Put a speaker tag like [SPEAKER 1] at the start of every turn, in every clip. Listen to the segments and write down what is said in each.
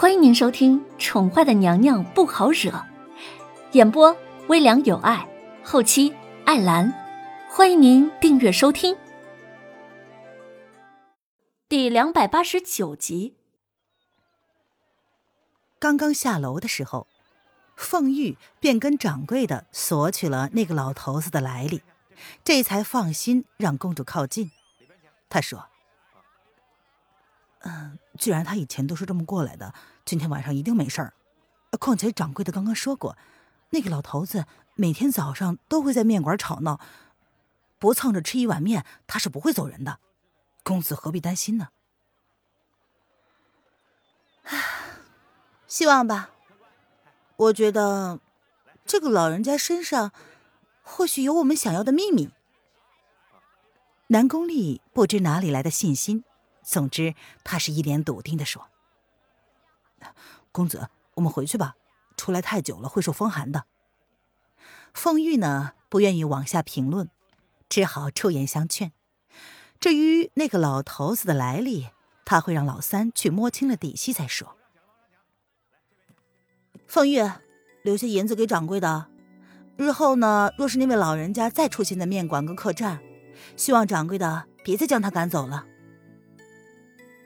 [SPEAKER 1] 欢迎您收听《宠坏的娘娘不好惹》，演播微凉有爱，后期艾兰。欢迎您订阅收听。第两百八十九集。
[SPEAKER 2] 刚刚下楼的时候，凤玉便跟掌柜的索取了那个老头子的来历，这才放心让公主靠近。他说：“嗯。”既然他以前都是这么过来的，今天晚上一定没事儿。况且掌柜的刚刚说过，那个老头子每天早上都会在面馆吵闹，不蹭着吃一碗面，他是不会走人的。公子何必担心呢？希望吧。我觉得这个老人家身上或许有我们想要的秘密。南宫丽不知哪里来的信心。总之，他是一脸笃定的说：“公子，我们回去吧，出来太久了会受风寒的。”凤玉呢，不愿意往下评论，只好出言相劝。至于那个老头子的来历，他会让老三去摸清了底细再说。凤玉，留下银子给掌柜的。日后呢，若是那位老人家再出现在面馆跟客栈，希望掌柜的别再将他赶走了。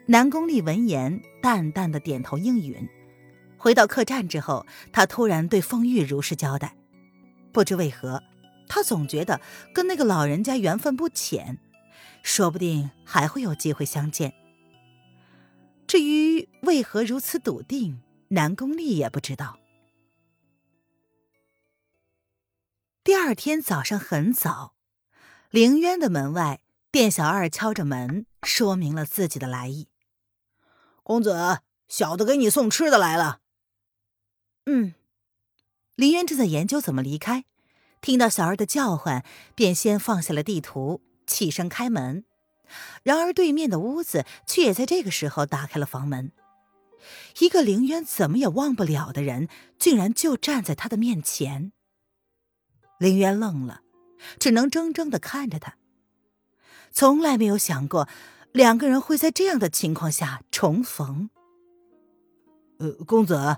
[SPEAKER 2] 南宫丽闻言，淡淡的点头应允。回到客栈之后，他突然对风玉如实交代。不知为何，他总觉得跟那个老人家缘分不浅，说不定还会有机会相见。至于为何如此笃定，南宫丽也不知道。第二天早上很早，凌渊的门外，店小二敲着门，说明了自己的来意。
[SPEAKER 3] 公子，小的给你送吃的来了。
[SPEAKER 2] 嗯，林渊正在研究怎么离开，听到小二的叫唤，便先放下了地图，起身开门。然而对面的屋子却也在这个时候打开了房门，一个林渊怎么也忘不了的人，竟然就站在他的面前。林渊愣了，只能怔怔的看着他，从来没有想过。两个人会在这样的情况下重逢。
[SPEAKER 3] 呃，公子，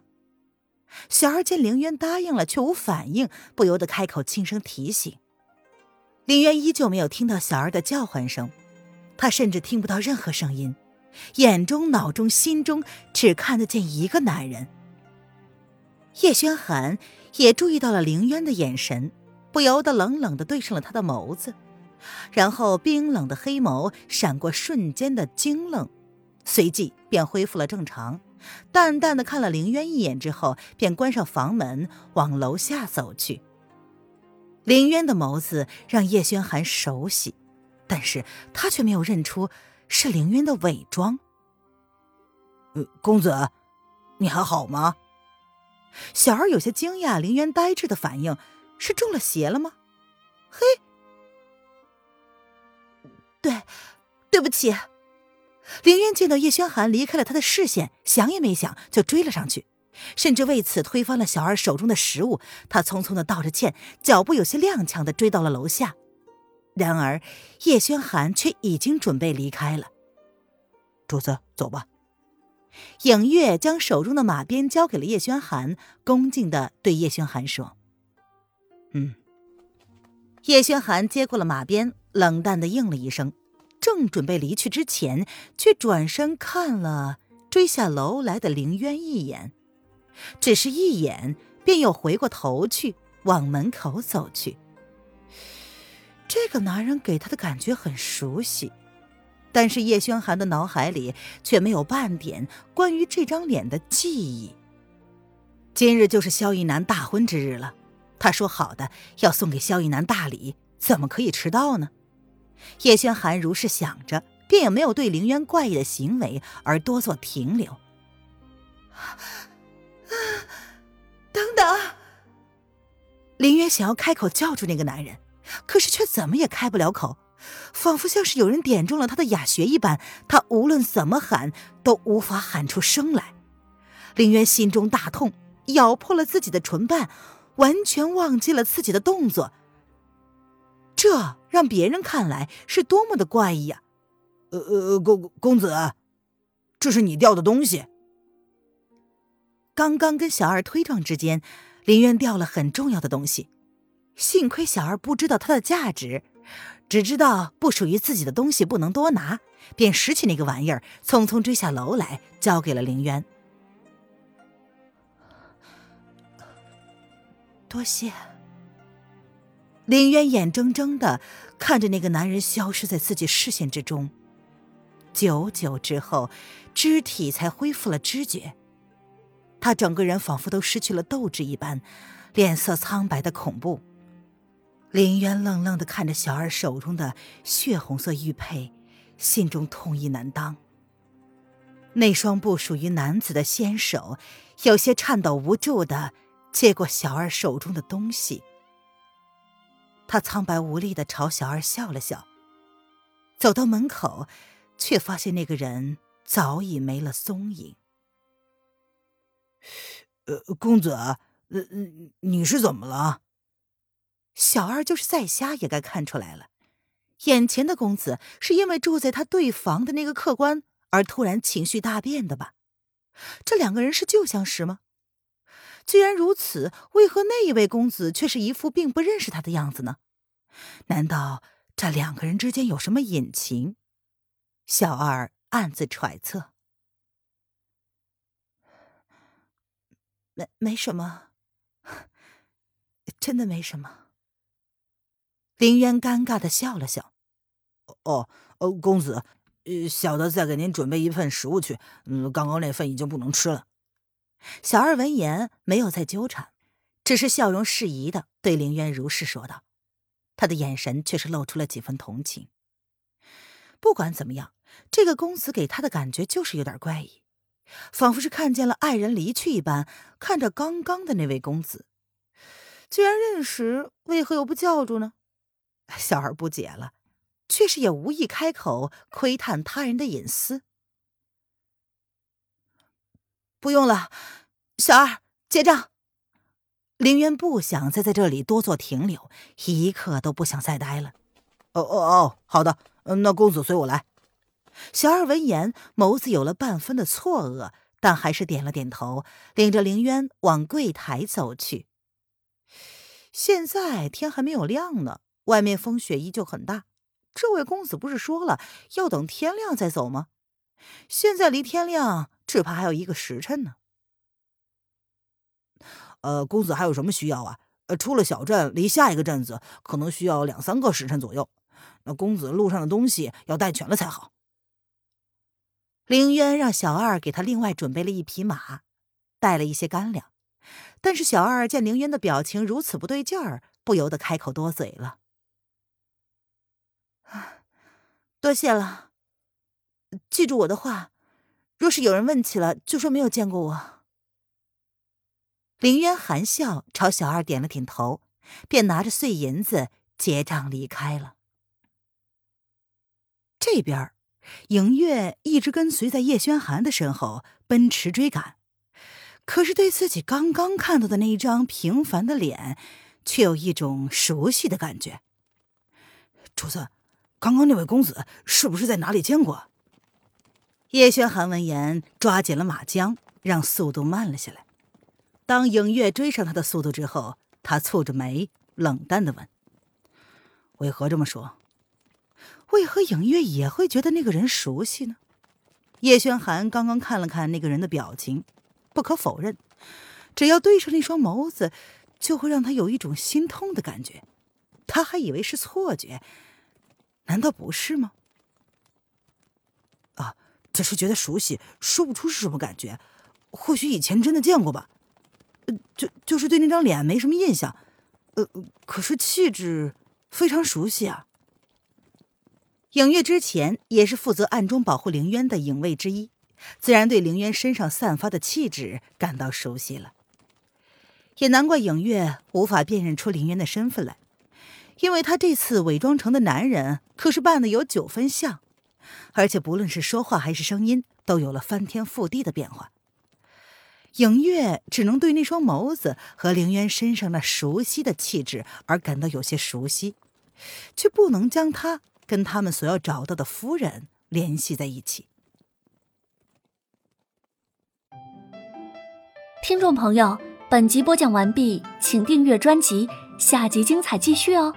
[SPEAKER 2] 小二见凌渊答应了却无反应，不由得开口轻声提醒。凌渊依旧没有听到小二的叫唤声，他甚至听不到任何声音，眼中、脑中、心中只看得见一个男人。叶轩寒也注意到了凌渊的眼神，不由得冷冷的对上了他的眸子。然后冰冷的黑眸闪过瞬间的惊愣，随即便恢复了正常，淡淡的看了凌渊一眼之后，便关上房门往楼下走去。凌渊的眸子让叶轩寒熟悉，但是他却没有认出是凌渊的伪装。
[SPEAKER 3] 呃，公子，你还好吗？
[SPEAKER 2] 小儿有些惊讶，凌渊呆滞的反应是中了邪了吗？嘿。对，对不起。凌渊见到叶轩寒离开了他的视线，想也没想就追了上去，甚至为此推翻了小二手中的食物。他匆匆的道着歉，脚步有些踉跄的追到了楼下。然而叶轩寒却已经准备离开了。
[SPEAKER 3] 主子，走吧。
[SPEAKER 2] 影月将手中的马鞭交给了叶轩寒，恭敬的对叶轩寒说：“
[SPEAKER 3] 嗯。”
[SPEAKER 2] 叶轩寒接过了马鞭。冷淡的应了一声，正准备离去之前，却转身看了追下楼来的凌渊一眼，只是一眼，便又回过头去往门口走去。这个男人给他的感觉很熟悉，但是叶轩寒的脑海里却没有半点关于这张脸的记忆。今日就是萧逸南大婚之日了，他说好的要送给萧逸南大礼，怎么可以迟到呢？叶轩寒如是想着，便也没有对凌渊怪异的行为而多做停留。等等！凌渊想要开口叫住那个男人，可是却怎么也开不了口，仿佛像是有人点中了他的哑穴一般，他无论怎么喊都无法喊出声来。凌渊心中大痛，咬破了自己的唇瓣，完全忘记了自己的动作。这让别人看来是多么的怪异呀！
[SPEAKER 3] 呃呃，公公子，这是你掉的东西。
[SPEAKER 2] 刚刚跟小二推撞之间，林渊掉了很重要的东西，幸亏小二不知道它的价值，只知道不属于自己的东西不能多拿，便拾起那个玩意儿，匆匆追下楼来，交给了林渊。多谢。林渊眼睁睁的看着那个男人消失在自己视线之中，久久之后，肢体才恢复了知觉。他整个人仿佛都失去了斗志一般，脸色苍白的恐怖。林渊愣愣的看着小二手中的血红色玉佩，心中痛意难当。那双不属于男子的纤手，有些颤抖无助的接过小二手中的东西。他苍白无力的朝小二笑了笑，走到门口，却发现那个人早已没了踪影。
[SPEAKER 3] 呃，公子，呃，你是怎么了？
[SPEAKER 2] 小二就是再瞎也该看出来了，眼前的公子是因为住在他对房的那个客官而突然情绪大变的吧？这两个人是旧相识吗？既然如此，为何那一位公子却是一副并不认识他的样子呢？难道这两个人之间有什么隐情？小二暗自揣测。没没什么，真的没什么。林渊尴尬的笑了笑。
[SPEAKER 3] 哦，哦，公子，小的再给您准备一份食物去。嗯，刚刚那份已经不能吃了。
[SPEAKER 2] 小二闻言没有再纠缠，只是笑容适宜的对凌渊如是说道，他的眼神却是露出了几分同情。不管怎么样，这个公子给他的感觉就是有点怪异。仿佛是看见了爱人离去一般，看着刚刚的那位公子，既然认识，为何又不叫住呢？小二不解了，却是也无意开口窥探他人的隐私。不用了，小二结账。林渊不想再在这里多做停留，一刻都不想再待了。
[SPEAKER 3] 哦哦哦，好的，那公子随我来。
[SPEAKER 2] 小二闻言，眸子有了半分的错愕，但还是点了点头，领着凌渊往柜台走去。现在天还没有亮呢，外面风雪依旧很大。这位公子不是说了要等天亮再走吗？现在离天亮只怕还有一个时辰呢。
[SPEAKER 3] 呃，公子还有什么需要啊？呃，出了小镇，离下一个镇子可能需要两三个时辰左右。那公子路上的东西要带全了才好。
[SPEAKER 2] 凌渊让小二给他另外准备了一匹马，带了一些干粮。但是小二见凌渊的表情如此不对劲儿，不由得开口多嘴了：“ 多谢了，记住我的话，若是有人问起了，就说没有见过我。”凌渊含笑朝小二点了点头，便拿着碎银子结账离开了。这边。影月一直跟随在叶轩寒的身后奔驰追赶，可是对自己刚刚看到的那一张平凡的脸，却有一种熟悉的感觉。
[SPEAKER 3] 主子，刚刚那位公子是不是在哪里见过？
[SPEAKER 2] 叶轩寒闻言抓紧了马缰，让速度慢了下来。当影月追上他的速度之后，他蹙着眉，冷淡的问：“
[SPEAKER 3] 为何这么说？”
[SPEAKER 2] 为何影月也会觉得那个人熟悉呢？叶轩寒刚刚看了看那个人的表情，不可否认，只要对上那双眸子，就会让他有一种心痛的感觉。他还以为是错觉，难道不是吗？
[SPEAKER 3] 只是觉得熟悉，说不出是什么感觉。或许以前真的见过吧。呃，就就是对那张脸没什么印象。呃，可是气质非常熟悉啊。
[SPEAKER 2] 影月之前也是负责暗中保护凌渊的影卫之一，自然对凌渊身上散发的气质感到熟悉了。也难怪影月无法辨认出凌渊的身份来，因为他这次伪装成的男人可是扮的有九分像，而且不论是说话还是声音，都有了翻天覆地的变化。影月只能对那双眸子和凌渊身上那熟悉的气质而感到有些熟悉，却不能将他。跟他们所要找到的夫人联系在一起。
[SPEAKER 1] 听众朋友，本集播讲完毕，请订阅专辑，下集精彩继续哦。